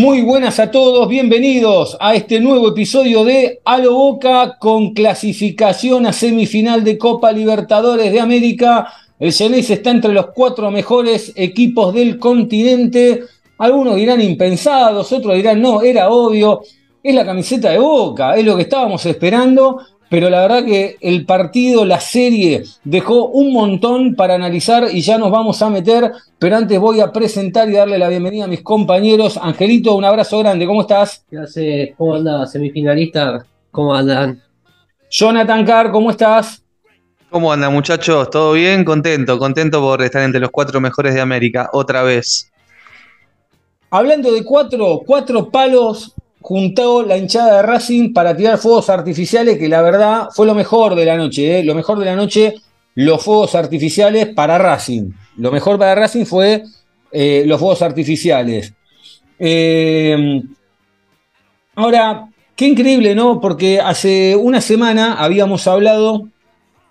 Muy buenas a todos, bienvenidos a este nuevo episodio de A lo Boca con clasificación a semifinal de Copa Libertadores de América. El Ceneice está entre los cuatro mejores equipos del continente. Algunos dirán impensados, otros dirán no, era obvio. Es la camiseta de Boca, es lo que estábamos esperando, pero la verdad que el partido, la serie, dejó un montón para analizar y ya nos vamos a meter, pero antes voy a presentar y darle la bienvenida a mis compañeros. Angelito, un abrazo grande, ¿cómo estás? ¿Qué hace? ¿Cómo anda, semifinalista? ¿Cómo andan? Jonathan Carr, ¿cómo estás? ¿Cómo andan muchachos? ¿Todo bien? Contento, contento por estar entre los cuatro mejores de América, otra vez. Hablando de cuatro, cuatro palos juntó la hinchada de Racing para tirar fuegos artificiales, que la verdad fue lo mejor de la noche, ¿eh? lo mejor de la noche, los fuegos artificiales para Racing. Lo mejor para Racing fue eh, los fuegos artificiales. Eh, ahora, qué increíble, ¿no? Porque hace una semana habíamos hablado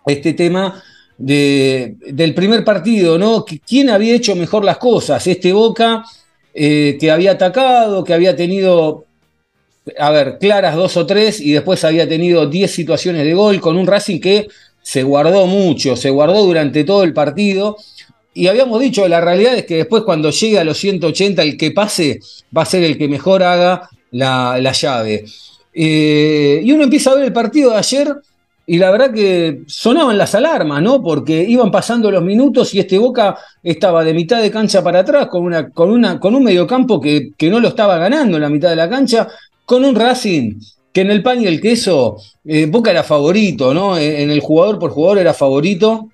este tema de- del primer partido, ¿no? ¿Quién había hecho mejor las cosas? Este Boca eh, que había atacado, que había tenido, a ver, claras dos o tres y después había tenido diez situaciones de gol con un Racing que se guardó mucho, se guardó durante todo el partido. Y habíamos dicho, la realidad es que después cuando llegue a los 180, el que pase va a ser el que mejor haga la, la llave. Eh, y uno empieza a ver el partido de ayer y la verdad que sonaban las alarmas, ¿no? Porque iban pasando los minutos y este Boca estaba de mitad de cancha para atrás con, una, con, una, con un mediocampo que, que no lo estaba ganando en la mitad de la cancha, con un Racing que en el pan y el queso eh, Boca era favorito, ¿no? En en el jugador por jugador era favorito.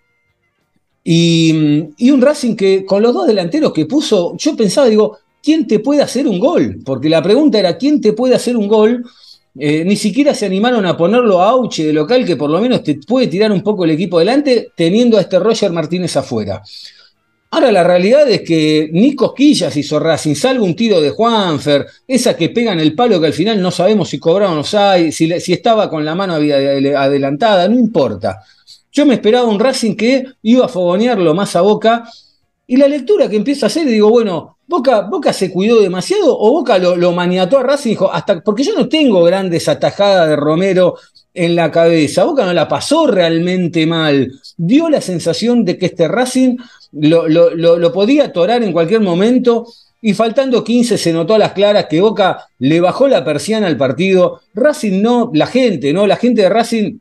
Y, y un Racing que con los dos delanteros que puso, yo pensaba, digo, ¿quién te puede hacer un gol? Porque la pregunta era, ¿quién te puede hacer un gol? Eh, ni siquiera se animaron a ponerlo a Auche de local, que por lo menos te puede tirar un poco el equipo delante, teniendo a este Roger Martínez afuera. Ahora la realidad es que ni cosquillas hizo Racing, salvo un tiro de Juanfer, esa que pega en el palo que al final no sabemos si cobraron o no, si, si estaba con la mano adel- adelantada, no importa. Yo me esperaba un Racing que iba a fogonearlo más a Boca, y la lectura que empiezo a hacer, digo, bueno, Boca, Boca se cuidó demasiado o Boca lo, lo maniató a Racing dijo, hasta, porque yo no tengo grandes atajadas de Romero en la cabeza, Boca no la pasó realmente mal, dio la sensación de que este Racing lo, lo- lo- podía atorar en cualquier momento y faltando 15 se notó a las claras que Boca le bajó la persiana al partido, Racing no, la gente, ¿no? La gente de Racing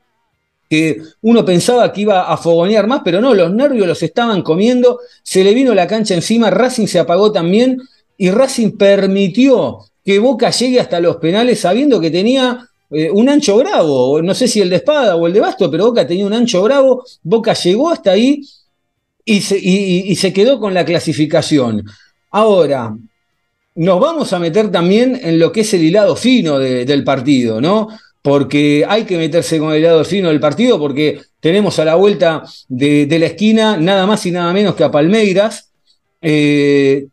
que uno pensaba que iba a fogonear más, pero no, los nervios los estaban comiendo, se le vino la cancha encima, Racing se apagó también y Racing permitió que Boca llegue hasta los penales sabiendo que tenía eh, un ancho bravo, no sé si el de espada o el de basto, pero Boca tenía un ancho bravo, Boca llegó hasta ahí y se, quedó con la clasificación. Ahora, nos vamos a meter también en lo que es el hilado fino de- del partido, ¿no? Porque hay que meterse con el hilado fino del partido porque tenemos a la vuelta de, de la esquina nada más y nada menos que a Palmeiras, eh,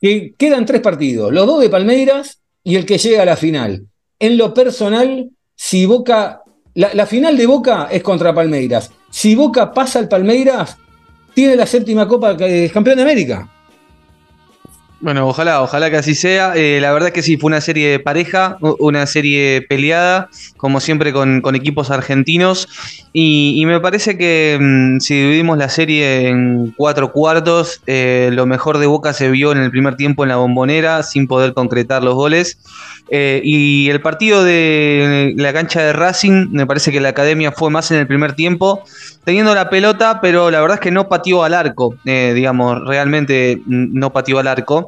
que quedan tres partidos, los dos de Palmeiras y el que llega a la final. En lo personal, si Boca, la, final de Boca es contra Palmeiras. Si Boca pasa al Palmeiras, tiene la séptima Copa de Campeón de América. Bueno, ojalá, ojalá que así sea. Eh, la verdad es que sí, fue una serie pareja, una serie peleada, como siempre con, equipos argentinos. Y, me parece que mm, si dividimos la serie en cuatro cuartos, eh, lo mejor de Boca se vio en el primer tiempo en la bombonera, sin poder concretar los goles. Eh, y el partido de la cancha de Racing, me parece que la academia fue más en el primer tiempo, teniendo la pelota, pero la verdad es que no pateó al arco, digamos, realmente mm, no pateó al arco.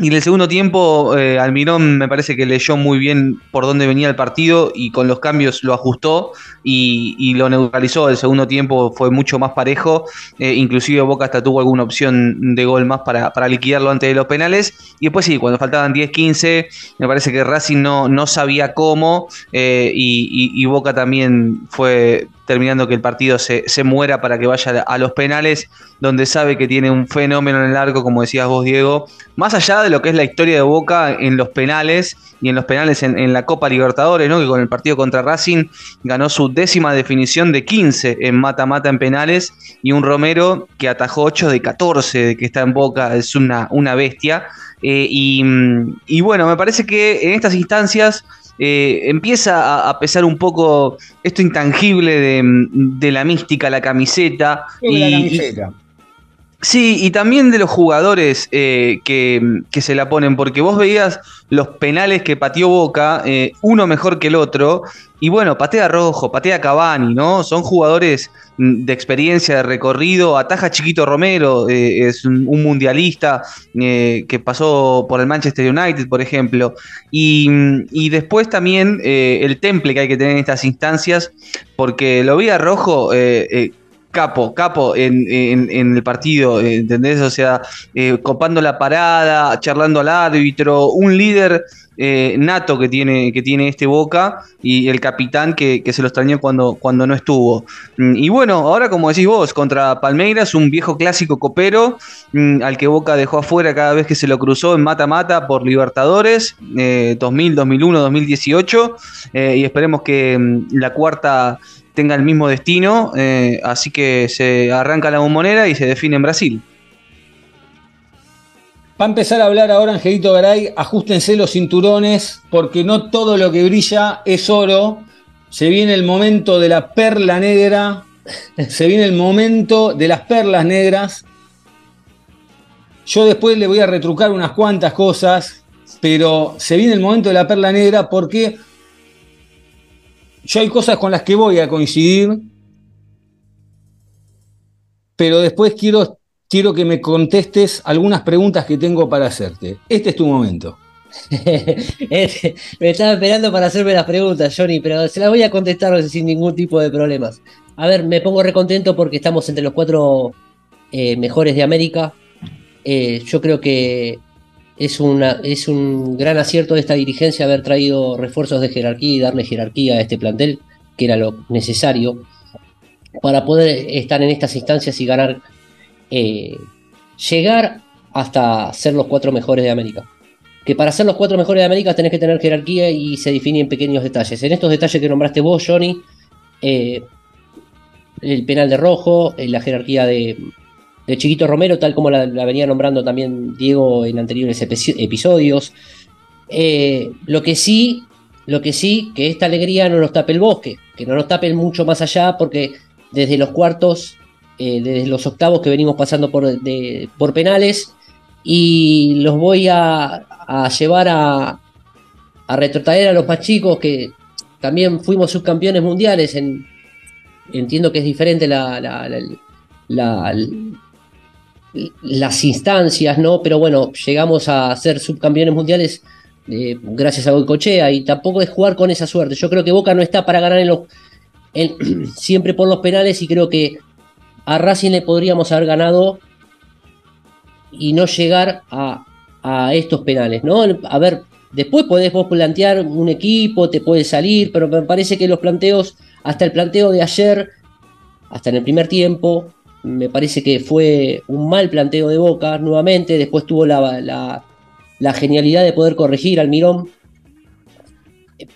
Y en el segundo tiempo, eh, Almirón me parece que leyó muy bien por dónde venía el partido y con los cambios lo ajustó y, y lo neutralizó. El segundo tiempo fue mucho más parejo, eh, inclusive Boca hasta tuvo alguna opción de gol más para, para, liquidarlo antes de los penales. Y después sí, cuando faltaban 10-15, me parece que Racing no, no sabía cómo eh, y, y, y Boca también fue terminando que el partido se, se, muera para que vaya a los penales, donde sabe que tiene un fenómeno en el arco, como decías vos, Diego, más allá de lo que es la historia de Boca en los penales y en los penales en, la Copa Libertadores, ¿no? que con el partido contra Racing ganó su décima definición de 15 en mata-mata en penales, y un Romero que atajó 8 de 14 de que está en Boca, es una, una bestia. Eh, y, y bueno, me parece que en estas instancias eh, empieza a, a, pesar un poco esto intangible de, de la mística, la camiseta. Y, la camiseta. Y, sí, y también de los jugadores eh, que, que, se la ponen, porque vos veías los penales que pateó Boca, eh, uno mejor que el otro, y bueno, patea Rojo, patea Cavani, ¿no? Son jugadores de experiencia, de recorrido. Ataja Chiquito Romero, eh, es un, un mundialista que pasó por el Manchester United, por ejemplo. Y, y después también el temple que hay que tener en estas instancias, porque lo vi a Rojo capo, capo en, en, el partido, ¿entendés? O sea, eh, copando la parada, charlando al árbitro, un líder eh, nato que tiene, que tiene este Boca y el capitán que, se lo extrañó cuando, cuando no estuvo. Mm, y bueno, ahora como decís vos, contra Palmeiras, un viejo clásico copero mmm, al que Boca dejó afuera cada vez que se lo cruzó en mata-mata por Libertadores, eh, 2000, 2001, 2018, y esperemos que mmm, la cuarta tenga el mismo destino, eh, así que se arranca la bombonera y se define en Brasil. Va a empezar a hablar ahora Angelito Garay, ajustense los cinturones, porque no todo lo que brilla es oro. Se viene el momento de la perla negra, se viene el momento de las perlas negras. Yo después le voy a retrucar unas cuantas cosas, pero se viene el momento de la perla negra porque yo hay cosas con las que voy a coincidir, pero después quiero, quiero que me contestes algunas preguntas que tengo para hacerte. Este es tu momento. me estaba esperando para hacerme las preguntas, Johnny, pero se las voy a contestar sin ningún tipo de problemas. A ver, me pongo recontento porque estamos entre los cuatro eh, mejores de América. Eh, yo creo que es, es un gran acierto de esta dirigencia haber traído refuerzos de jerarquía y darle jerarquía a este plantel, que era lo necesario, para poder estar en estas instancias y ganar, eh, llegar hasta ser los cuatro mejores de América. Que para ser los cuatro mejores de América tenés que tener jerarquía y se define en pequeños detalles. En estos detalles que nombraste vos, Johnny, eh, el penal de rojo, eh, la jerarquía de, de Chiquito Romero, tal como la, venía nombrando también Diego en anteriores episodios. Eh, lo que sí, lo que sí, que esta alegría no nos tape el bosque, que no nos tape mucho más allá, porque desde los cuartos, eh, desde los octavos que venimos pasando por, por penales, y los voy a, llevar a, a retrotraer a los más chicos que también fuimos subcampeones mundiales. En, entiendo que es diferente la las instancias, ¿no? Pero bueno, llegamos a ser subcampeones mundiales eh, gracias a Goicochea y tampoco es jugar con esa suerte. Yo creo que Boca no está para ganar siempre por los penales y creo que a Racing le podríamos haber ganado y no llegar a, a estos penales, ¿no? A ver, después podés vos plantear un equipo, te puede salir, pero me parece que los planteos, hasta el planteo de ayer, hasta en el primer tiempo, me parece que fue un mal planteo de Boca nuevamente, después tuvo la, la, genialidad de poder corregir al Mirón,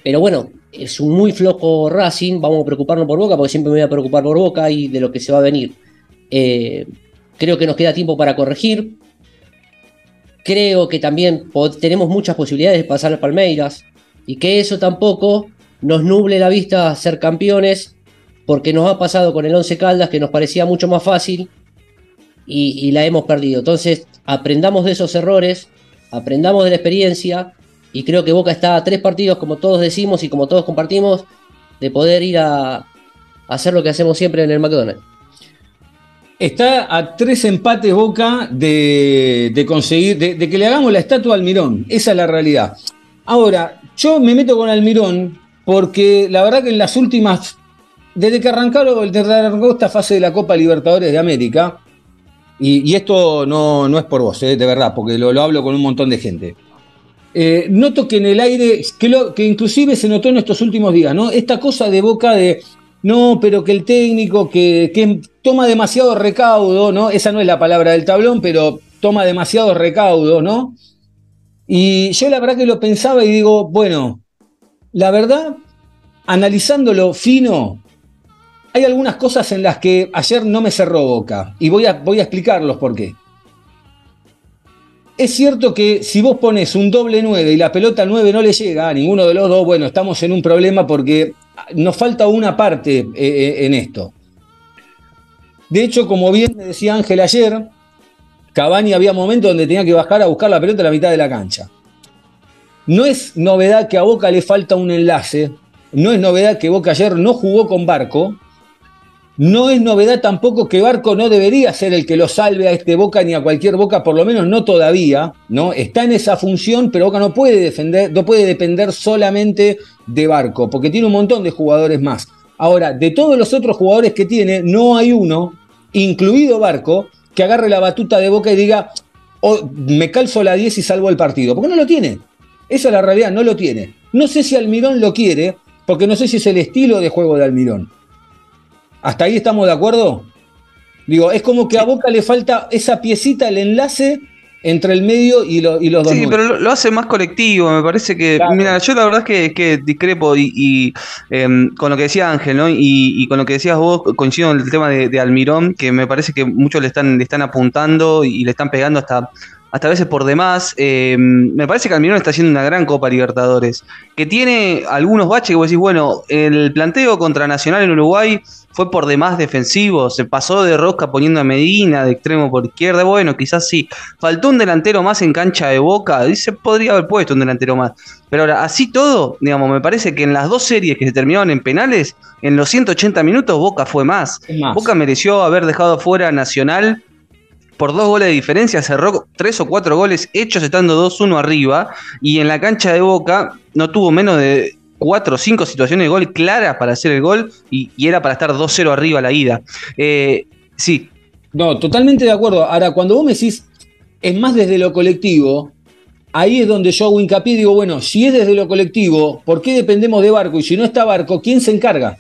pero bueno, es un muy flojo Racing, vamos a preocuparnos por Boca, porque siempre me voy a preocupar por Boca y de lo que se va a venir. Eh, creo que nos queda tiempo para corregir, creo que también tenemos muchas posibilidades de pasar a Palmeiras, y que eso tampoco nos nuble la vista a ser campeones porque nos ha pasado con el 11 Caldas que nos parecía mucho más fácil y, la hemos perdido. Entonces, aprendamos de esos errores, aprendamos de la experiencia y creo que Boca está a tres partidos, como todos decimos y como todos compartimos, de poder ir a, hacer lo que hacemos siempre en el McDonald's. Está a tres empates Boca de, conseguir, de, de que le hagamos la estatua a Almirón. Esa es la realidad. Ahora, yo me meto con Almirón porque la verdad que en las últimas, desde que arrancaron, desde arrancó esta fase de la Copa Libertadores de América, y, y esto no, no es por vos, eh, de verdad, porque lo, lo hablo con un montón de gente. Eh, noto que en el aire, que, lo, que inclusive se notó en estos últimos días, ¿no? Esta cosa de boca de, no, pero que el técnico que, que toma demasiado recaudo, ¿no? Esa no es la palabra del tablón, pero toma demasiado recaudo, ¿no? Y yo la verdad que lo pensaba y digo, bueno, la verdad, analizándolo fino, hay algunas cosas en las que ayer no me cerró boca. Y voy a, voy a explicarlos por qué. Es cierto que si vos pones un doble 9 y la pelota 9 no le llega a ninguno de los dos, bueno, estamos en un problema porque nos falta una parte eh, eh, en esto. De hecho, como bien me decía Ángel ayer, Cavani había momentos donde tenía que bajar a buscar la pelota a la mitad de la cancha. No es novedad que a Boca le falta un enlace, no es novedad que Boca ayer no jugó con Barco, no es novedad tampoco que Barco no debería ser el que lo salve a este Boca ni a cualquier Boca, por lo menos no todavía, ¿no? Está en esa función, pero Boca no puede defender, no puede depender solamente de Barco, porque tiene un montón de jugadores más. Ahora, de todos los otros jugadores que tiene, no hay uno, incluido Barco, que agarre la batuta de Boca y diga, oh, me calzo la 10 y salvo el partido, porque no lo tiene. Esa es la realidad, no lo tiene. No sé si Almirón lo quiere, porque no sé si es el estilo de juego de Almirón. ¿Hasta ahí estamos de acuerdo? Digo, es como que a Boca le falta esa piecita, el enlace entre el medio y, lo- y los dos. Sí, pero lo, lo hace más colectivo, me parece que. Claro. Mira, yo la verdad es que, que discrepo y, y, em, con lo que decía Ángel, ¿no? Y, y con lo que decías vos, coincido en el tema de, de Almirón, que me parece que muchos le están, le están apuntando y le están pegando hasta, hasta a veces por demás. Em, me parece que Almirón está haciendo una gran Copa Libertadores, que tiene algunos baches que vos decís, bueno, el planteo contra Nacional en Uruguay fue por demás defensivo, se pasó de rosca poniendo a Medina de extremo por izquierda, bueno, quizás sí, faltó un delantero más en cancha de boca, y se podría haber puesto un delantero más, pero ahora, así todo, digamos, me parece que en las dos series que se terminaron en penales, en los 180 minutos Boca fue más, más. Boca mereció haber dejado fuera Nacional por dos goles de diferencia, cerró tres o cuatro goles hechos estando 2-1 arriba, y en la cancha de Boca no tuvo menos de cuatro o cinco situaciones de gol claras para hacer el gol, y, era para estar 2-0 arriba la ida. Eh, sí, No, totalmente de acuerdo. Ahora, cuando vos me decís, es más desde lo colectivo, ahí es donde yo hago hincapié y digo, bueno, si es desde lo colectivo, ¿por qué dependemos de Barco? Y si no está Barco, ¿quién se encarga?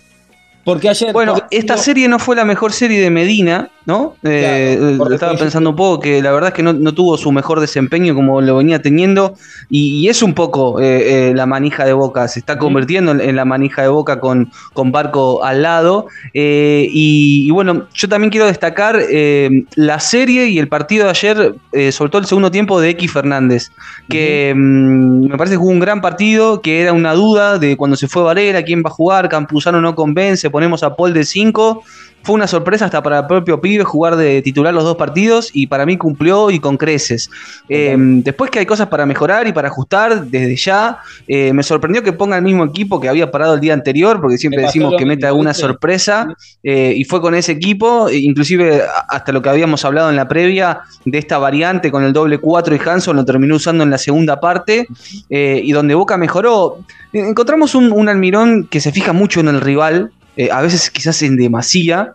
Porque ayer... Bueno, porque- esta serie no fue la mejor serie de Medina, ¿no? Eh, Claro, eh, estaba pensando un poco que la verdad es que no, no tuvo su mejor desempeño como lo venía teniendo. Y, y es un poco eh, eh, la manija de Boca, se está convirtiendo en, en la manija de Boca con, con Barco al lado. Eh, y, y bueno, yo también quiero destacar eh, la serie y el partido de ayer, sobre todo el segundo tiempo de X Fernández, que mm, me parece que jugó un gran partido, que era una duda de cuando se fue Varela, quién va a jugar, Campuzano no convence, ponemos a Paul de 5. Fue una sorpresa hasta para el propio pibe jugar de titular los dos partidos y para mí cumplió y con creces. Eh, después que hay cosas para mejorar y para ajustar desde ya, eh, me sorprendió que ponga el mismo equipo que había parado el día anterior, porque siempre Me decimos que mete mismo, alguna sorpresa eh, y fue con ese equipo, e inclusive hasta lo que habíamos hablado en la previa de esta variante con el doble 4 y Hanson lo terminó usando en la segunda parte y donde Boca mejoró. Encontramos un, un Almirón que se fija mucho en el rival, eh, a veces quizás en demasía.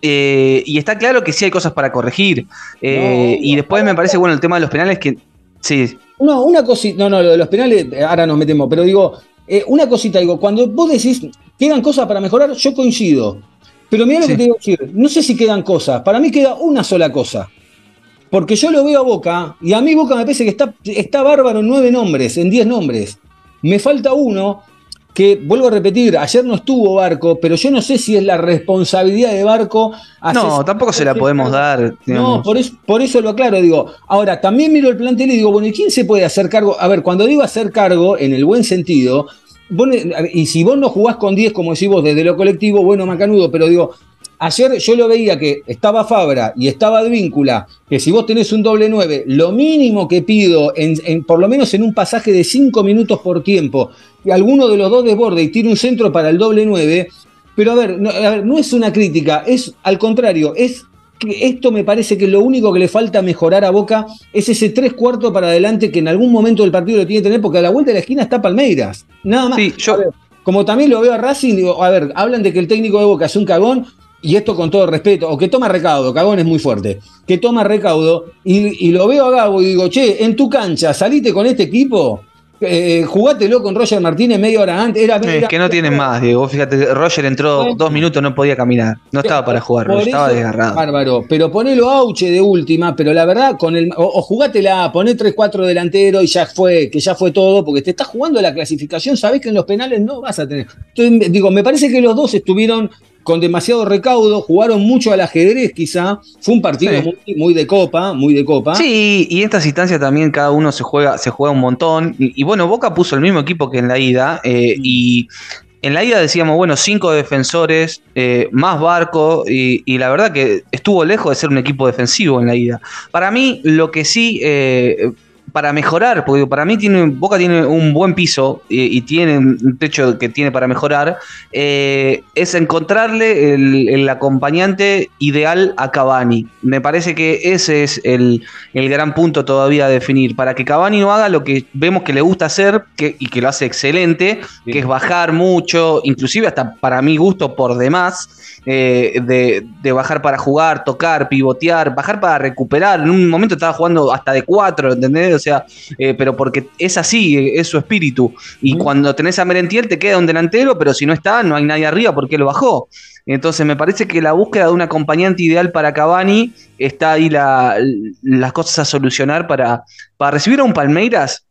eh, y está claro que sí hay cosas para corregir. Eh, No, y después me parece, bueno, el tema de los penales que... Sí, No, una cosita, no, no, lo de los penales, ahora nos metemos, pero digo, una cosita, digo, cuando vos decís, quedan cosas para mejorar, yo coincido. Pero mira lo Sí. que te digo decir, no sé si quedan cosas, para mí queda una sola cosa. Porque yo lo veo a Boca, y a mí Boca me parece que está, está bárbaro en nueve nombres, en diez nombres. Me falta uno que, vuelvo a repetir, ayer no estuvo Barco, pero yo no sé si es la responsabilidad de Barco. no, tampoco se la podemos dar. no, por eso, por eso lo aclaro, digo. Ahora, también miro el plantel y digo, bueno, ¿y quién se puede hacer cargo? A ver, cuando digo hacer cargo, en el buen sentido, vos y si vos no jugás con 10, como decís vos, desde lo colectivo, bueno, macanudo, pero digo, ayer yo lo veía que estaba Fabra y estaba Advíncula, que si vos tenés un doble 9, lo mínimo que pido, en, en- por lo menos en un pasaje de 5 minutos por tiempo, que alguno de los dos desborde y tire un centro para el doble 9, pero a ver, no, a ver, no es una crítica, es al contrario, es que esto me parece que lo único que le falta mejorar a Boca es ese tres cuartos para adelante que en algún momento del partido lo tiene que tener, porque a la vuelta de la esquina está Palmeiras. Nada más. Sí, yo- ver, como también lo veo a Racing, digo, a ver, hablan de que el técnico de Boca es un cagón, y esto con todo respeto, o que toma recaudo, cagón es muy fuerte, que toma recaudo, y, y lo veo a Gabo y digo, che, en tu cancha, salite con este equipo, eh, jugátelo con Roger Martínez media hora antes. Era, Es era- que no tienen más, Diego. Fíjate, Roger entró dos minutos, no podía caminar. No estaba para jugar, Por estaba eso, desgarrado. Bárbaro, pero ponelo auche de última, pero la verdad, con el, o, o jugátela, poné 3-4 delantero y ya fue, que ya fue todo, porque te estás jugando la clasificación, sabés que en los penales no vas a tener. Entonces, digo, me parece que los dos estuvieron con demasiado recaudo, jugaron mucho al ajedrez quizá, fue un partido Sí. muy, muy de copa, muy de copa. Sí, y en estas instancias también cada uno se juega, se juega un montón. Y, y bueno, Boca puso el mismo equipo que en la ida. eh, y en la ida decíamos, bueno, cinco defensores, eh, más barco. Y, y la verdad que estuvo lejos de ser un equipo defensivo en la ida. Para mí, lo que sí. eh, para mejorar, porque para mí tiene, Boca tiene un buen piso y, y tiene un techo que tiene para mejorar, eh, es encontrarle el, el acompañante ideal a Cavani. Me parece que ese es el, el gran punto todavía a definir. Para que Cavani no haga lo que vemos que le gusta hacer que, y que lo hace excelente, Sí. que es bajar mucho, inclusive hasta para mi gusto por demás, eh, de, de bajar para jugar, tocar, pivotear, bajar para recuperar. En un momento estaba jugando hasta de cuatro, ¿entendés? O sea, eh, pero porque es así, es su espíritu. Y cuando tenés a Merentiel te queda un delantero, pero si no está, no hay nadie arriba porque lo bajó. Entonces me parece que la búsqueda de un acompañante ideal para Cavani está ahí la- las cosas a solucionar para, para recibir a un Palmeiras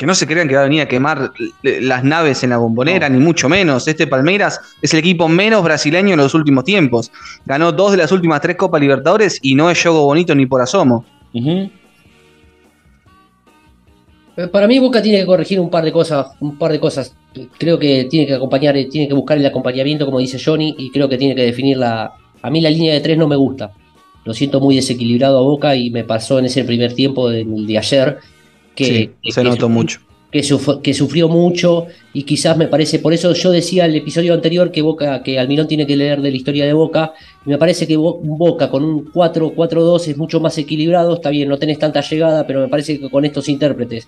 que no se crean que va a venir a quemar las naves en la bombonera, ni mucho menos. Este Palmeiras es el equipo menos brasileño en los últimos tiempos. Ganó dos de las últimas tres Copas Libertadores y no es juego bonito ni por asomo. Eh, Para mí Boca tiene que corregir un par de cosas, un par de cosas. Creo que tiene que acompañar, eh, tiene que buscar el acompañamiento, como dice Johnny, y creo que tiene que definir la. A mí la línea de tres no me gusta. Lo siento muy desequilibrado a Boca y me pasó en ese primer tiempo del de ayer que, Sí, que- se que notó mucho. Que, suf- que sufrió mucho y quizás me parece, por eso yo decía el episodio anterior que Boca, que Almirón tiene que leer de la historia de Boca, y me parece que Bo- Boca con un 4-4-2 es mucho más equilibrado, está bien, no tenés tanta llegada, pero me parece que con estos intérpretes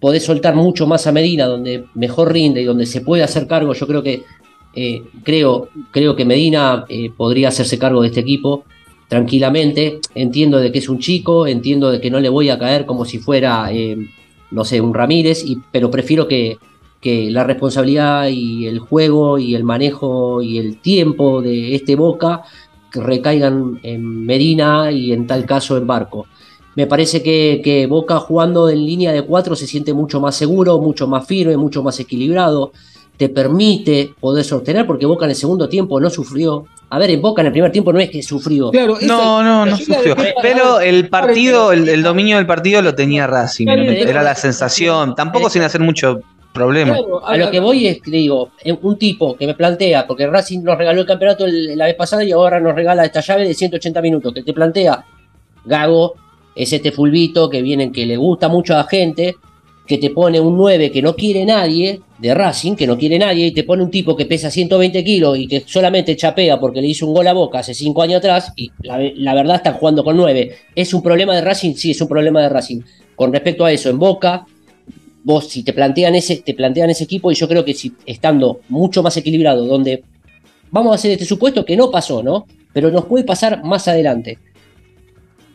podés soltar mucho más a Medina, donde mejor rinde y donde se puede hacer cargo. Yo creo que eh, creo, creo que Medina eh, podría hacerse cargo de este equipo tranquilamente. Entiendo de que es un chico, entiendo de que no le voy a caer como si fuera, eh, no sé, un Ramírez, y, pero prefiero que, la responsabilidad y el juego y el manejo y el tiempo de este Boca recaigan en Medina y en tal caso en Barco. Me parece que, que Boca jugando en línea de cuatro se siente mucho más seguro, mucho más firme, mucho más equilibrado. Te permite poder sostener, porque Boca en el segundo tiempo no sufrió. A ver, en Boca en el primer tiempo no es que sufrió. Claro, esa- No, no, no sufrió. Pero el partido, el, dominio del partido lo tenía Racing. Era la sensación. Tampoco sin hacer mucho problema. A lo que voy es, que digo, en- un tipo que me plantea, porque Racing nos regaló el campeonato la vez pasada y ahora nos regala esta llave de 180 minutos, que te plantea, Gago es este fulbito que viene, que le gusta mucho a la gente, que te pone un 9 que no quiere nadie, de Racing, que no quiere nadie, y te pone un tipo que pesa 120 kilos y que solamente chapea porque le hizo un gol a Boca hace 5 años atrás, y la, verdad están jugando con 9. ¿Es un problema de Racing? Sí, es un problema de Racing. Con respecto a eso, en Boca, vos si te plantean ese, te plantean ese equipo, y yo creo que si estando mucho más equilibrado, donde vamos a hacer este supuesto que no pasó, ¿no? Pero nos puede pasar más adelante.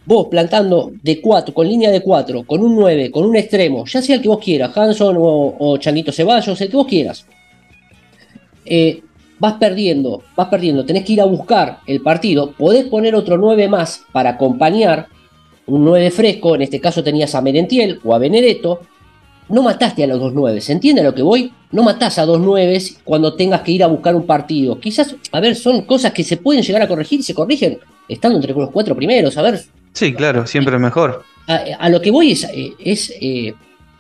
Vos plantando de 4, con línea de 4, con un 9, con un extremo, ya sea el que vos quieras, Hanson o, o Changuito Ceballos, el que vos quieras. Eh, vas perdiendo, vas perdiendo, tenés que ir a buscar el partido, podés poner otro 9 más para acompañar un 9 fresco, en este caso tenías a Merentiel o a Benedetto, no mataste a los dos 9, ¿se entiende a lo que voy? No matás a dos 9 cuando tengas que ir a buscar un partido. Quizás, a ver, son cosas que se pueden llegar a corregir y se corrigen estando entre los cuatro primeros, a ver, Sí, claro, siempre es mejor. a, a lo que voy es, eh, es, eh,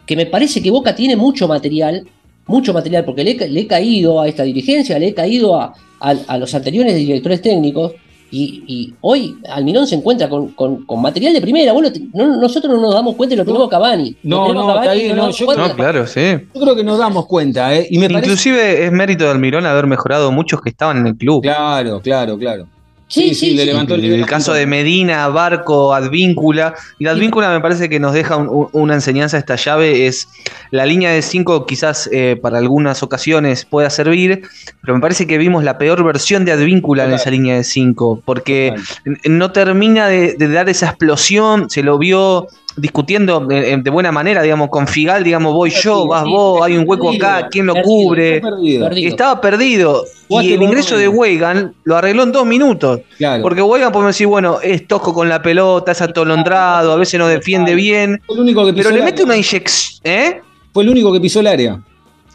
que me parece que Boca tiene mucho material, mucho material, porque le, le he caído a esta dirigencia, le he caído a, a- a los anteriores directores técnicos, y, y hoy Almirón se encuentra con, con- con material de primera. Bueno, te- no- nosotros no nos damos cuenta y lo tenemos a Cavani. No, no, Cavani no, yo. No, claro, sí. Yo creo que nos damos cuenta, ¿eh? Y me parece. Inclusive es mérito de Almirón haber mejorado muchos que estaban en el club. Claro, claro, claro. Sí, sí, le sí. levantó El, nivel a caso de Medina, Barco, Advíncula. Y Advíncula me parece que nos deja un- un- una enseñanza esta llave. Es la línea de 5 quizás eh, para algunas ocasiones pueda servir, pero me parece que vimos la peor versión de Advíncula en esa línea de 5, porque Total. no termina de, de dar esa explosión, se lo vio discutiendo de, de buena manera, digamos, con Figal, digamos, voy yo, vas sí, vos, hay un hueco acá, ¿quién lo perdido, cubre? Estaba perdido. Y el ingreso de. Weigan lo arregló en dos minutos. Claro. Porque Weigan podemos decir, bueno, es tosco con la pelota, es atolondrado, a veces no defiende bien, Fue el único que pisó pero le mete una inyección, ¿eh? Fue el único que pisó el área.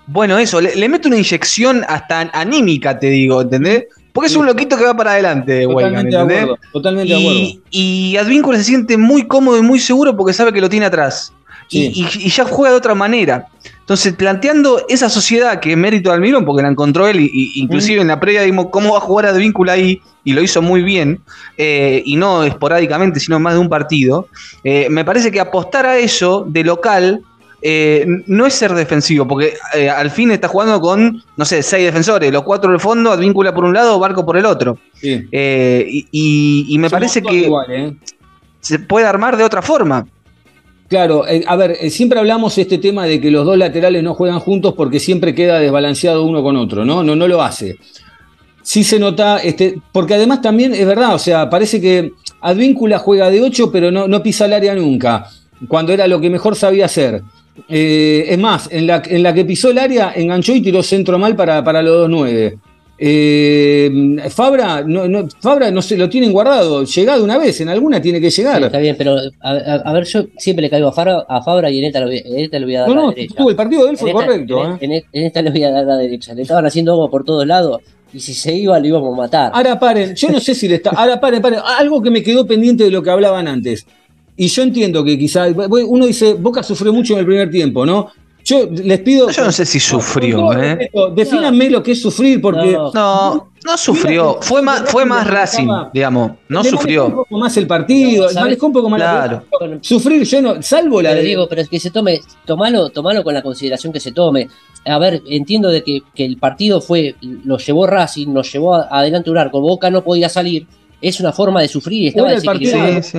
Bueno, eso, le, le mete una inyección hasta anímica, te digo, ¿entendés? Porque es un loquito que va para adelante, Totalmente de acuerdo. Totalmente de acuerdo. Y, y Advíncula se siente muy cómodo y muy seguro porque sabe que lo tiene atrás. Y- Sí. Y, y ya juega de otra manera. Entonces, planteando esa sociedad que es mérito de Almirón, porque la encontró él, y, y inclusive en la previa dimos cómo va a jugar Advíncula ahí, y lo hizo muy bien, eh, y no esporádicamente, sino más de un partido. eh, me parece que apostar a eso de local eh, no es ser defensivo, porque eh, al fin está jugando con, no sé, seis defensores, los cuatro del fondo, Advíncula por un lado, Barco por el otro. Sí. Eh, y, y- y me parece que igual, se puede armar de otra forma. Claro, a ver, siempre hablamos este tema de que los dos laterales no juegan juntos porque siempre queda desbalanceado uno con otro, ¿no? No, no lo hace. Sí se nota, este, porque además también es verdad, o sea, parece que Advíncula juega de 8, pero no, no pisa el área nunca, cuando era lo que mejor sabía hacer. Eh, es más, en la, en la que pisó el área, enganchó y tiró centro mal para, para los 2-9. Eh, Fabra, no, no, Fabra no se lo tienen guardado, llegado una vez, en alguna tiene que Sí, llegar. está bien, pero a, a- a ver, yo siempre le caigo a Fabra, a Fabra y en esta, lo en esta le voy a dar no, la no, derecha. el partido de él fue en correcto. en, ¿eh? en- en esta le voy a dar la derecha. Le estaban haciendo agua por todos lados y si se iba lo íbamos a matar. Ahora paren, yo no sé si le está. Ahora paren, paren. Algo que me quedó pendiente de lo que hablaban antes. Y yo entiendo que quizás. Uno dice, Boca sufrió mucho en el primer tiempo, ¿no? Yo les pido. Yo no sé si sufrió, todo ¿eh? respeto, Defínanme lo que es sufrir, porque. No. No, no sufrió. Fue más, fue más Racing, digamos. No le manejó un sufrió. poco más el partido, No, un poco más la Claro. Bueno, Sufrir, yo no. Salvo la pero de. digo, pero es que se tome, tomalo, tomalo con la consideración que se tome. A ver, entiendo de que, que el partido fue, lo llevó Racing, nos llevó a- adelante un arco, Boca no podía salir. Es una forma de sufrir, estaba el partido Sí, sí.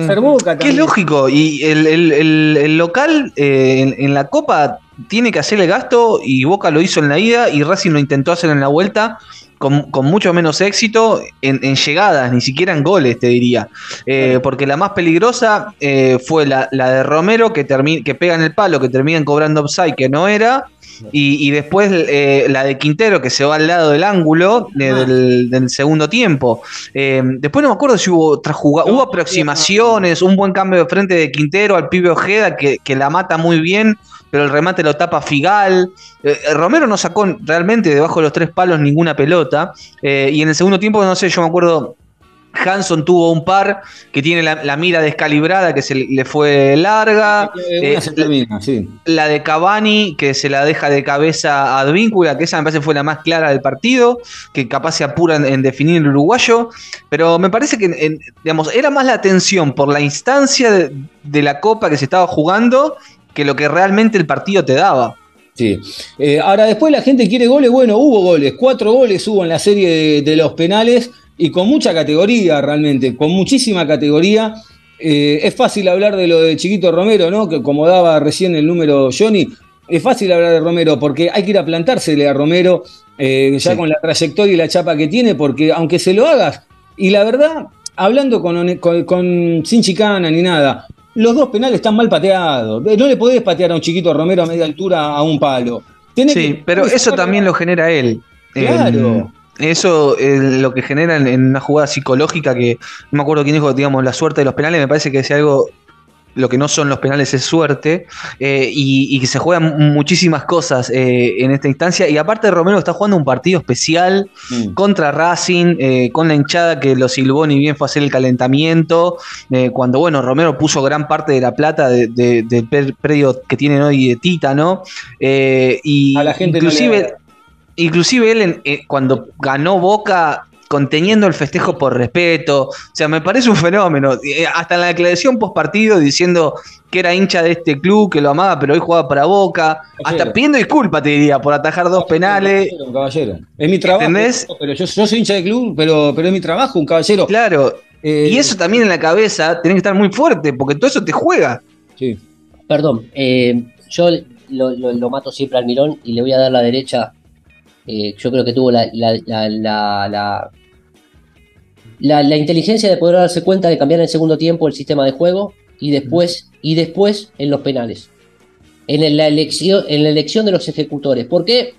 Que es lógico. Y el, el- el- el local eh, en, en la Copa tiene que hacer el gasto. Y Boca lo hizo en la ida. Y Racing lo intentó hacer en la vuelta. Con, con mucho menos éxito en, en llegadas, ni siquiera en goles, te diría. Eh, porque la más peligrosa eh, fue la, la de Romero, que, termi- que pega en el palo, que terminan cobrando upside, que no era. Y, y después eh, la de Quintero, que se va al lado del ángulo Ah. del, del segundo tiempo. Eh, después no me acuerdo si hubo otra jugada. No, hubo aproximaciones, un buen cambio de frente de Quintero al pibe Ojeda, que, que la mata muy bien, pero el remate lo tapa Figal. Eh, Romero no sacó realmente debajo de los tres palos ninguna pelota. Y en el segundo tiempo, no sé, yo me acuerdo. Hanson tuvo un par que tiene la, la mira descalibrada que se le fue larga. Eh, termina, sí. la de Cavani, que se la deja de cabeza a Advíncula, que esa me parece fue la más clara del partido, que capaz se apura en, en definir el uruguayo, pero me parece que en- digamos, era más la tensión por la instancia de, de la copa que se estaba jugando que lo que realmente el partido te daba. Sí. Eh, ahora, después la gente quiere goles. Bueno, hubo goles. Cuatro goles hubo en la serie de, de los penales y con mucha categoría realmente, con muchísima categoría. Eh, es fácil hablar de lo de Chiquito Romero, ¿no? Que como daba recién el número Johnny, es fácil hablar de Romero porque hay que ir a plantársele a Romero eh, ya Sí. con la trayectoria y la chapa que tiene, porque aunque se lo hagas, y la verdad, hablando con, con- con- sin chicana ni nada, los dos penales están mal pateados. No le podés patear a un chiquito Romero a media altura a un palo. Tenés Sí, que- pero eso también lo genera él. Claro. Eso es lo que genera en, una jugada psicológica que no me acuerdo quién dijo, digamos, la suerte de los penales, me parece que si algo, lo que no son los penales es suerte, eh, y, que se juegan muchísimas cosas eh, en esta instancia, y aparte Romero está jugando un partido especial Mm. contra Racing, eh, con la hinchada que lo silbó ni bien fue a hacer el calentamiento, cuando bueno, Romero puso gran parte de la plata de- de- del predio que tienen hoy de Tita, ¿no? Y A la gente inclusive, inclusive él en- eh, cuando ganó Boca conteniendo el festejo por respeto. O sea, me parece un fenómeno. Eh, Hasta en la declaración post partido diciendo que era hincha de este club, que lo amaba, pero hoy jugaba para Boca. Hasta pidiendo disculpas, te diría, por atajar dos penales. Un caballero. Es mi trabajo. ¿Entendés? Pero yo, yo soy hincha de club, pero, pero es mi trabajo, un caballero. Claro. Eh, Y eso también en la cabeza tenés que estar muy fuerte, porque todo eso te juega. Sí. Perdón, eh, yo lo, lo- lo mato siempre al Mirón y le voy a dar la derecha. Eh, yo creo que tuvo la, la, la, la, inteligencia de poder darse cuenta de cambiar en el segundo tiempo el sistema de juego y después, y después en los penales. En la elección, en la elección de los ejecutores. ¿Por qué?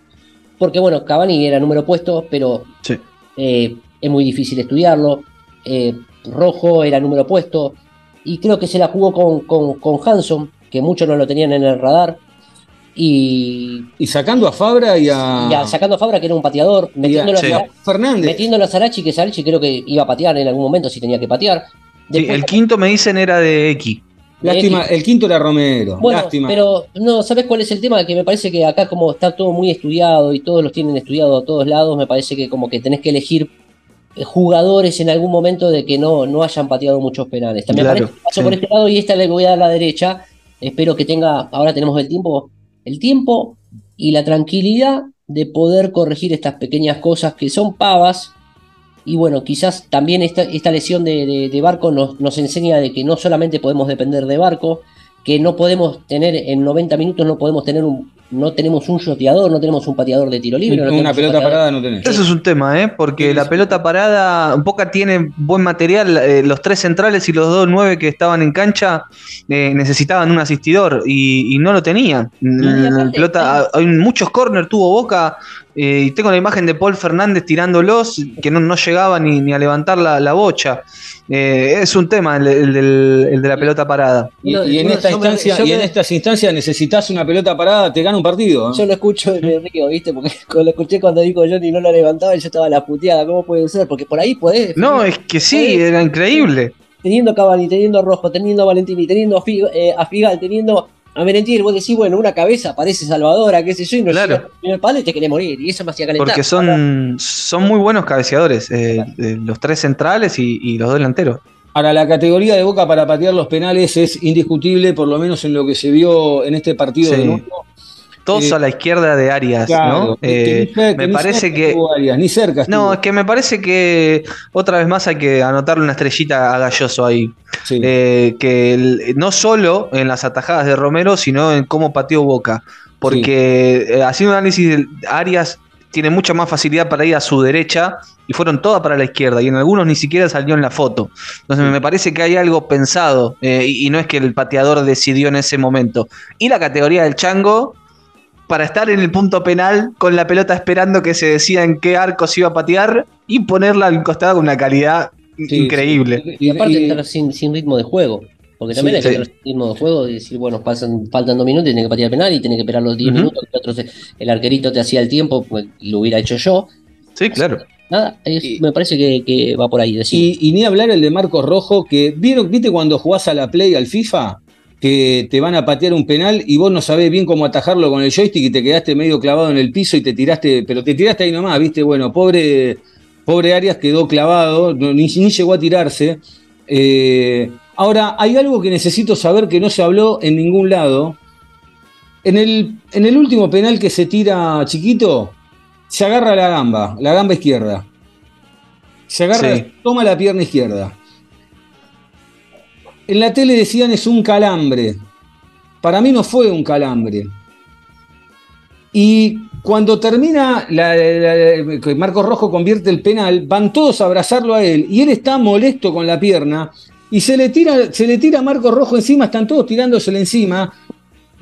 Porque bueno, Cavani era número puesto, pero Sí. eh, es muy difícil estudiarlo. Eh, Rojo era número puesto. Y creo que se la jugó con, con, con Hanson, que muchos no lo tenían en el radar. Y, Y sacando a Fabra y a, y a- sacando a Fabra, que era un pateador, y a- metiéndolo, Sí. a, Fernández. metiéndolo a Sarachi, que Sarachi creo que iba a patear en algún momento si tenía que patear. Sí, el quinto me dicen era de X. Lástima, el quinto era Romero. Bueno, Lástima. pero no, ¿sabes cuál es el tema? Que me parece que acá como está todo muy estudiado y todos los tienen estudiado a todos lados, me parece que como que tenés que elegir eh, jugadores en algún momento de que no, no hayan pateado muchos penales. También Claro, parece que pasó sí. por este lado y esta le voy a dar a la derecha. Espero que tenga, ahora tenemos el tiempo, el tiempo y la tranquilidad de poder corregir estas pequeñas cosas que son pavas. Y bueno, quizás también esta, esta lesión de, Barco nos, nos enseña de que no solamente podemos depender de Barco, que no podemos tener en 90 minutos, no podemos tener un, no tenemos un shoteador, no tenemos un pateador de tiro libre. no Una tenemos un pelota parada no tenés. Eso es un tema, ¿eh? Porque la pelota parada, Boca tiene buen material. eh, los tres centrales y los dos nueve que estaban en cancha eh, necesitaban un asistidor y, y no lo tenían. La pelota, hay muchos corners tuvo Boca eh, y tengo la imagen de Paul Fernández tirándolos que no, no llegaba ni, ni a levantar la, la bocha. Eh, es un tema el, el del- el de la pelota parada. Y, en esta instancia, y en estas instancias necesitas una pelota parada, te gana un partido. ¿eh? Yo lo escucho y me río, ¿viste? Porque lo escuché cuando dijo Johnny no lo levantaba y yo estaba la puteada. ¿Cómo puede ser? Porque por ahí podés. No, es que sí, era increíble. Teniendo a Cavani, teniendo a Rojo, teniendo a Valentini, teniendo a, Fig- eh, a Figal, teniendo a Merentiel, vos decís, bueno, una cabeza parece salvadora, qué sé yo, y no Claro. llega al palo y te querés morir. Y eso me hacía calentar. Porque son, son muy buenos cabeceadores, eh, eh, los tres centrales y, y los dos delanteros. Ahora, la categoría de Boca para patear los penales es indiscutible, por lo menos en lo que se vio en este partido Sí. de nuevo. Todos Eh, a la izquierda de Arias, Claro, ¿no? que Eh, ni me parece que. estuvo Arias, ni cerca. No, es que me parece que otra vez más hay que anotarle una estrellita a Galloso ahí. Sí. Eh, que el- no solo en las atajadas de Romero, sino en cómo pateó Boca. Porque haciendo un análisis, de Arias tiene mucha más facilidad para ir a su derecha y fueron todas para la izquierda y en algunos ni siquiera salió en la foto. Entonces me parece que hay algo pensado eh, y, y no es que el pateador decidió en ese momento. Y la categoría del chango para estar en el punto penal con la pelota esperando que se decida en qué arco se iba a patear y ponerla al costado con una calidad Sí, increíble. sí. Y aparte Y- estar sin, sin ritmo de juego. Porque también Sí, hay que sin ritmo de juego y decir, bueno, pasan, faltan dos minutos y tiene que patear penal y tiene que esperar los 10 Ujú. minutos. que otro se- el arquerito te hacía el tiempo, pues lo hubiera hecho yo. Sí, claro. Nada, es- Y- me parece que, que va por ahí. Decir. Y, y ni hablar el de Marcos Rojo, que vieron, viste cuando jugás a la Play, al FIFA, que te van a patear un penal y vos no sabés bien cómo atajarlo con el joystick y te quedaste medio clavado en el piso y te tiraste, pero te tiraste ahí nomás, viste, bueno, pobre, pobre Arias quedó clavado, ni, ni llegó a tirarse. Eh, ahora, hay algo que necesito saber que no se habló en ningún lado. En el, en el último penal que se tira chiquito, se agarra la gamba, la gamba izquierda. Se agarra, Sí. toma la pierna izquierda. En la tele decían es un calambre. Para mí no fue un calambre. Y cuando termina, la- Marcos Rojo convierte el penal, van todos a abrazarlo a él y él está molesto con la pierna y se le tira, se le tira a Marcos Rojo encima, están todos tirándosele encima.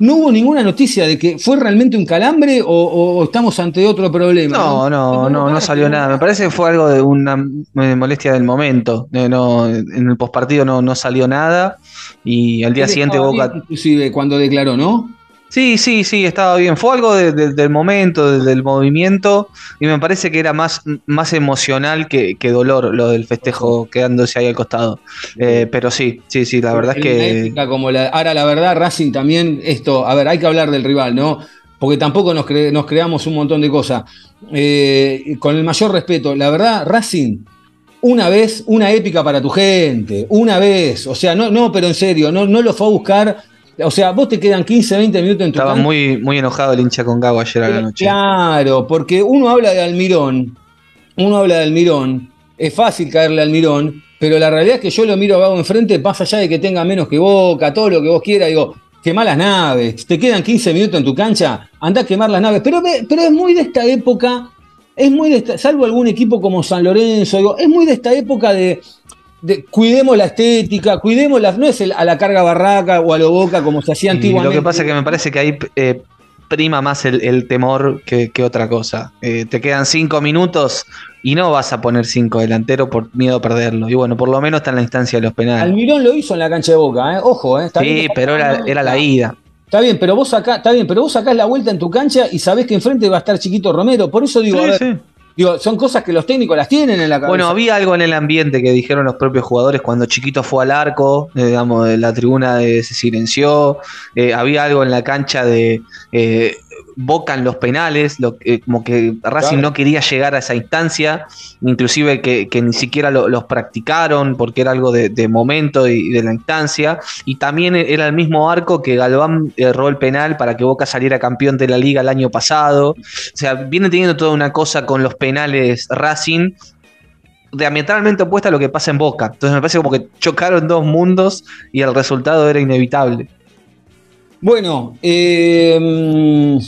No hubo ninguna noticia de que fue realmente un calambre o, estamos ante otro problema. No, no, no, no salió nada. Me parece que fue algo de una molestia del momento. Eh, no, en el postpartido no, no salió nada. Y al día siguiente Boca. inclusive cuando declaró, ¿no? Sí, sí, sí, estaba bien. Fue algo de- de- del momento, de- del movimiento. Y me parece que era más, más emocional que, que dolor lo del festejo quedándose ahí al costado. Eh, pero sí, sí, sí, la verdad es que. como la, ahora la verdad, Racing también, esto, a ver, hay que hablar del rival, ¿no? porque tampoco nos, cre- nos creamos un montón de cosas. Eh, con el mayor respeto, la verdad, Racing, una vez, una épica para tu gente, una vez, o sea, no, no, pero en serio, no, no lo fue a buscar. O sea, vos te quedan 15, 20 minutos en tu Estaba cancha. muy, muy enojado el hincha con Gago ayer a la noche. Claro, porque uno habla de Almirón, uno habla de Almirón, es fácil caerle a Almirón, pero la realidad es que yo lo miro a Gago enfrente, más allá de que tenga menos que Boca, todo lo que vos quieras, digo, quemá las naves, te quedan 15 minutos en tu cancha, andá a quemar las naves, pero, pero es muy de esta época, es muy de esta, salvo algún equipo como San Lorenzo, digo, es muy de esta época de, de cuidemos la estética, cuidemos la, no es el- a la carga barraca o a lo boca como se hacía Y antiguamente. lo que pasa es que me parece que ahí eh, prima más el, el temor que, que otra cosa. Eh, te quedan cinco minutos y no vas a poner cinco delanteros por miedo a perderlo. Y bueno, por lo menos está en la instancia de los penales. Almirón lo hizo en la cancha de Boca, ¿eh? ojo, ¿eh? Sí, pero era, la ida. Está bien, pero vos acá, está bien, pero vos sacás la vuelta en tu cancha y sabés que enfrente va a estar Chiquito Romero. Por eso digo, a ver, sí. Digo, son cosas que los técnicos las tienen en la cabeza. Bueno, había algo en el ambiente que dijeron los propios jugadores cuando Chiquito fue al arco, eh, digamos, la tribuna de- se silenció, eh, había algo en la cancha de eh, Boca en los penales, lo- eh, como que Racing Claro. no quería llegar a esa instancia, inclusive que, que ni siquiera lo- los practicaron porque era algo de, de momento y de la instancia, y también era el mismo arco que Galván erró el penal para que Boca saliera campeón de la liga el año pasado, o sea, viene teniendo toda una cosa con los penales Racing diametralmente opuesta a lo que pasa en Boca. Entonces me parece como que chocaron dos mundos y el resultado era inevitable. Bueno, eh,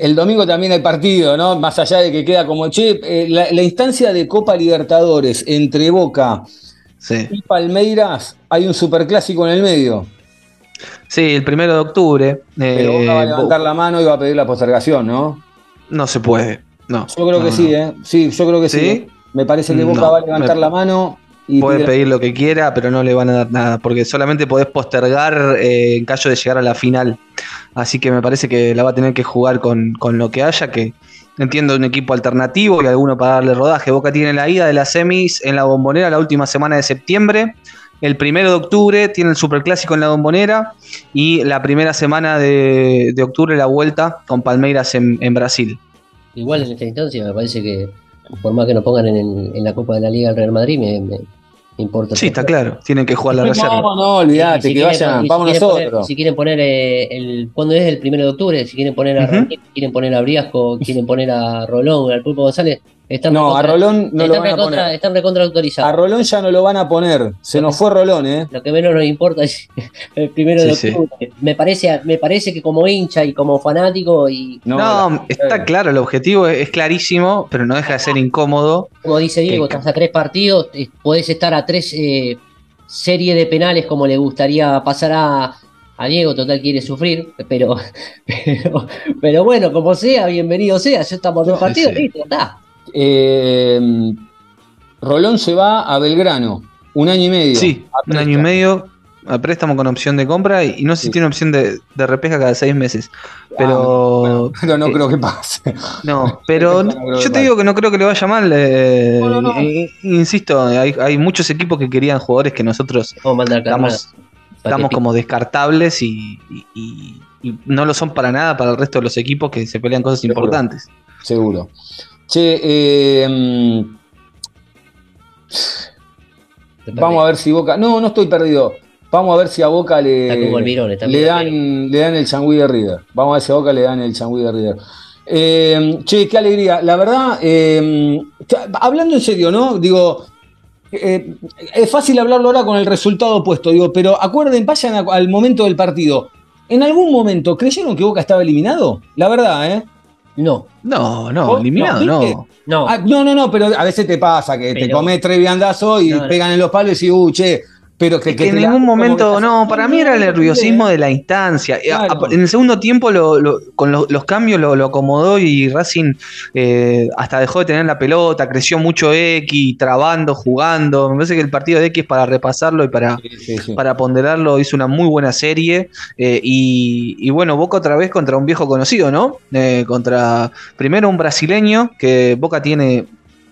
el domingo también hay partido, ¿no? Más allá de que queda como, che, eh, la, la instancia de Copa Libertadores entre Boca Sí. y Palmeiras, hay un superclásico en el medio. Sí, el primero de octubre. Pero eh, Boca va a Bo- levantar la mano y va a pedir la postergación, ¿no? no se puede. No. Yo creo que No, sí. ¿eh? Sí, yo creo que sí. ¿Sí? ¿eh? Me parece que Boca No, va a levantar me- la mano y Puede pide pedir lo que quiera, pero no le van a dar nada, porque solamente podés postergar eh, en caso de llegar a la final. Así que me parece que la va a tener que jugar con, con lo que haya, que entiendo un equipo alternativo y alguno para darle rodaje. Boca tiene la ida de las semis en la bombonera la última semana de septiembre. El primero de octubre tiene el superclásico en la bombonera y la primera semana de, de octubre la vuelta con Palmeiras en, en Brasil. Igual en esta instancia me parece que por más que nos pongan en, en la Copa de la Liga el Real Madrid, me importa. Sí, está claro, tienen que jugar la reserva. No, no, olvídate, si que quieren vayan, si vamos quieren nosotros. poner- si quieren poner eh, el. ¿Cuándo es el primero de octubre? Si quieren poner a Ujú. Ramírez, quieren poner a Briasco, quieren poner a Rolón, al Pulpo González, están No, a Rolón no lo están van a recontra- poner. Están recontra A autorizados. Rolón ya no lo van a poner. Se nos fue Rolón, ¿eh? Lo que menos nos importa es el primero de Sí, sí. octubre. Me, parece, me parece que como hincha y como fanático, y No, la- está claro, el objetivo es, es clarísimo, pero no deja de ser incómodo. como dice Diego, Que- estás a tres partidos, eh, podés estar a tres eh, series de penales como le gustaría pasar a, a Diego, total quiere sufrir, pero, pero, pero bueno, como sea, bienvenido sea, ya estamos a dos Sí, partidos, sí. listo, está. Eh, Rolón se va a Belgrano. Un año y medio. Sí, A un año y préstamo. medio a préstamo con opción de compra y, no sé si Sí. tiene opción de, de repesca cada seis meses. Pero bueno, pero no eh, creo que pase. no, pero No yo te digo que no creo que le vaya mal. eh, No, no, no. eh, insisto, hay, hay muchos equipos que querían jugadores que nosotros estamos, estamos que como descartables y, y- y- y no lo son para nada para el resto de los equipos que se pelean cosas Seguro. importantes. Seguro. Che, eh, vamos a ver si Boca. No, no estoy perdido. Vamos a ver si a Boca le, Almirón, dan, le dan el changüí de River. Vamos a ver si a Boca le dan el changüí de River. Eh, che, qué alegría. La verdad, eh, hablando en serio, ¿no? Digo, eh, es fácil hablarlo ahora con el resultado opuesto, digo, pero acuerden, vayan a- al momento del partido. ¿En algún momento creyeron que Boca estaba eliminado? La verdad, ¿eh? No, No, no, ¿Vos eliminado, no no. no. Ah, no, no, no, pero a veces te pasa que te comes tres viandazos y No. pegan en los palos y decís, uh, che, pero que, en ningún momento, no, para mí era el nerviosismo de la instancia. Eh, Claro. En el segundo tiempo, lo- lo- con lo- los cambios lo, lo acomodó y Racing eh, hasta dejó de tener la pelota, creció mucho X, trabando, jugando. Me parece que el partido de X para repasarlo y para, Sí, sí, sí. para ponderarlo hizo una muy buena serie. eh, y, y bueno, Boca otra vez contra un viejo conocido, ¿no? Eh, contra primero un brasileño, que Boca tiene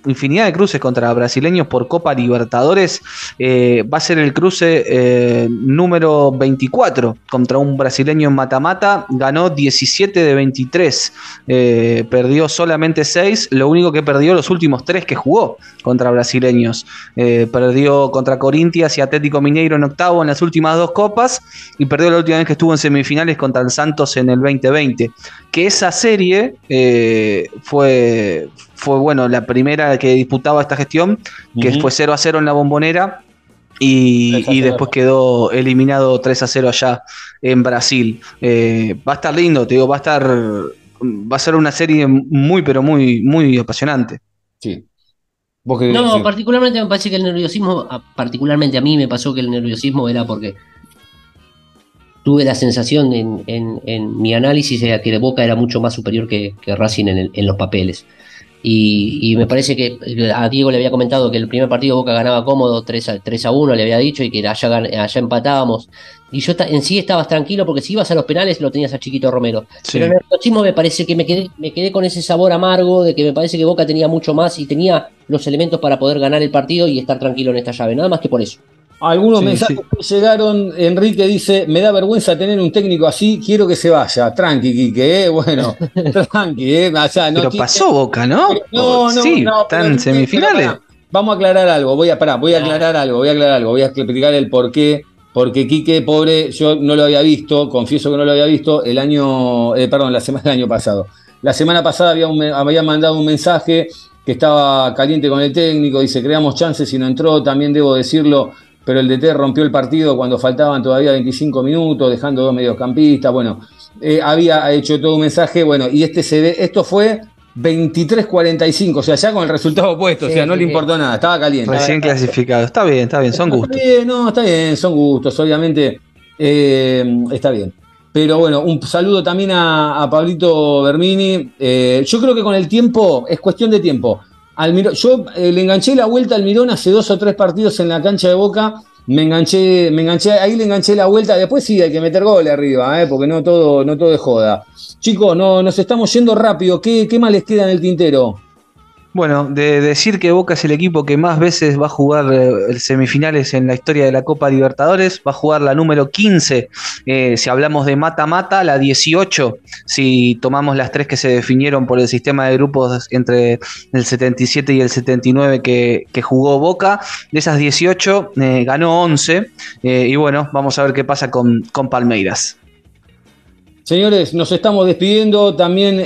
infinidad de cruces contra brasileños por Copa Libertadores. Eh, va a ser el cruce eh, número 24 contra un brasileño en mata-mata. Ganó 17 de 23. Eh, perdió solamente 6. Lo único que perdió los últimos 3 que jugó contra brasileños. Eh, perdió contra Corintias y Atlético Mineiro en octavo en las últimas dos copas. Y perdió la última vez que estuvo en semifinales contra el Santos en el 2020. Que esa serie eh, fue, fue bueno, la primera que disputaba esta gestión, que fue 0 a 0 en la bombonera. Y, 3 a y 0. después quedó eliminado 3 a 0 allá en Brasil. Eh, va a estar lindo, te digo, va a estar. Va a ser una serie muy, pero muy, muy apasionante. Sí. ¿Vos qué querés No, decir? particularmente me parece que el nerviosismo, particularmente a mí me pasó que el nerviosismo era porque tuve la sensación en, en- en mi análisis de que Boca era mucho más superior que, que Racing en, el- en los papeles. Y, y me parece que a Diego le había comentado que el primer partido Boca ganaba cómodo 3 a, 3 a 1, le había dicho, y que allá, allá empatábamos. Y yo en sí estabas tranquilo porque si ibas a los penales lo tenías a Chiquito Romero. Sí. Pero en el nerviosismo me parece que me quedé, me quedé con ese sabor amargo de que me parece que Boca tenía mucho más y tenía los elementos para poder ganar el partido y estar tranquilo en esta llave. Nada más que por eso. Algunos Sí, mensajes sí. que llegaron, Enrique dice, me da vergüenza tener un técnico así, quiero que se vaya. Tranqui, Quique, ¿eh? bueno, tranqui, ¿eh? O sea, no Pero pasó Boca, ¿no? No, no, sí, no, están pero- semifinales. pero pará, Vamos a aclarar algo, voy a parar, voy a aclarar algo, voy a aclarar algo, voy a explicar el por qué. Porque Quique, pobre, yo no lo había visto, confieso que no lo había visto el año, eh, perdón, la semana del año pasado. La semana pasada había, un había mandado un mensaje que estaba caliente con el técnico, dice, creamos chances y no entró, también debo decirlo, pero el DT rompió el partido cuando faltaban todavía 25 minutos, dejando dos mediocampistas, bueno, eh, había hecho todo un mensaje, bueno, y este se ve, esto fue 23-45, o sea, ya con el resultado opuesto, o sea, no sí, le sí. importó nada, estaba caliente. Recién clasificado. Está bien, está bien, son gustos. Está bien, no, está bien, son gustos, obviamente eh, está bien. Pero bueno, un saludo también a, a Pablito Bermini. Eh, yo creo que con el tiempo, es cuestión de tiempo. Almiro- yo eh, le enganché la vuelta al Mirón hace dos o tres partidos en la cancha de Boca. Me enganché, me enganché, ahí le enganché la vuelta. Después sí, hay que meter goles arriba, eh, porque no todo, no todo es joda. Chicos, no, nos estamos yendo rápido. ¿Qué, qué más les queda en el tintero? Bueno, de decir que Boca es el equipo que más veces va a jugar eh, semifinales en la historia de la Copa Libertadores, va a jugar la número 15, eh, si hablamos de mata-mata, la 18, si tomamos las tres que se definieron por el sistema de grupos entre el 77 y el 79 que, que jugó Boca, de esas 18 eh, ganó 11, eh, y bueno, vamos a ver qué pasa con, con Palmeiras. Señores, nos estamos despidiendo. También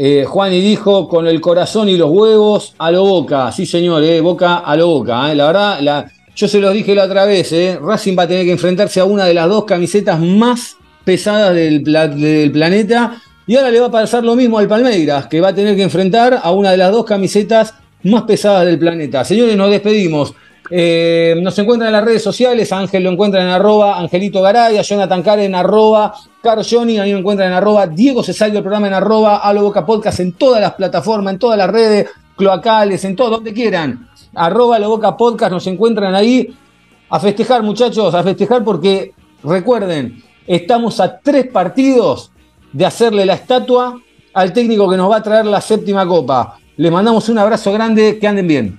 eh, Juan y dijo con el corazón y los huevos a lo boca. Sí, señor, eh, boca a lo boca. eh. La verdad, yo se los dije la otra vez. Racing va a tener que enfrentarse a una de las dos camisetas más pesadas del, pla- del planeta. Y ahora le va a pasar lo mismo al Palmeiras, que va a tener que enfrentar a una de las dos camisetas más pesadas del planeta. Señores, nos despedimos. Nos encuentran en las redes sociales, Ángel lo encuentran en arroba Angelito Garay, Jonathan Care en arroba Car Johnny, a mí me encuentran en arroba Diego Cesario, el programa en arroba A lo Boca Podcast en todas las plataformas, en todas las redes, cloacales, en todo, donde quieran. Arroba A lo Boca Podcast, nos encuentran ahí. A festejar, muchachos, a festejar porque recuerden, estamos a tres partidos de hacerle la estatua al técnico que nos va a traer la séptima copa. Les mandamos un abrazo grande, que anden bien.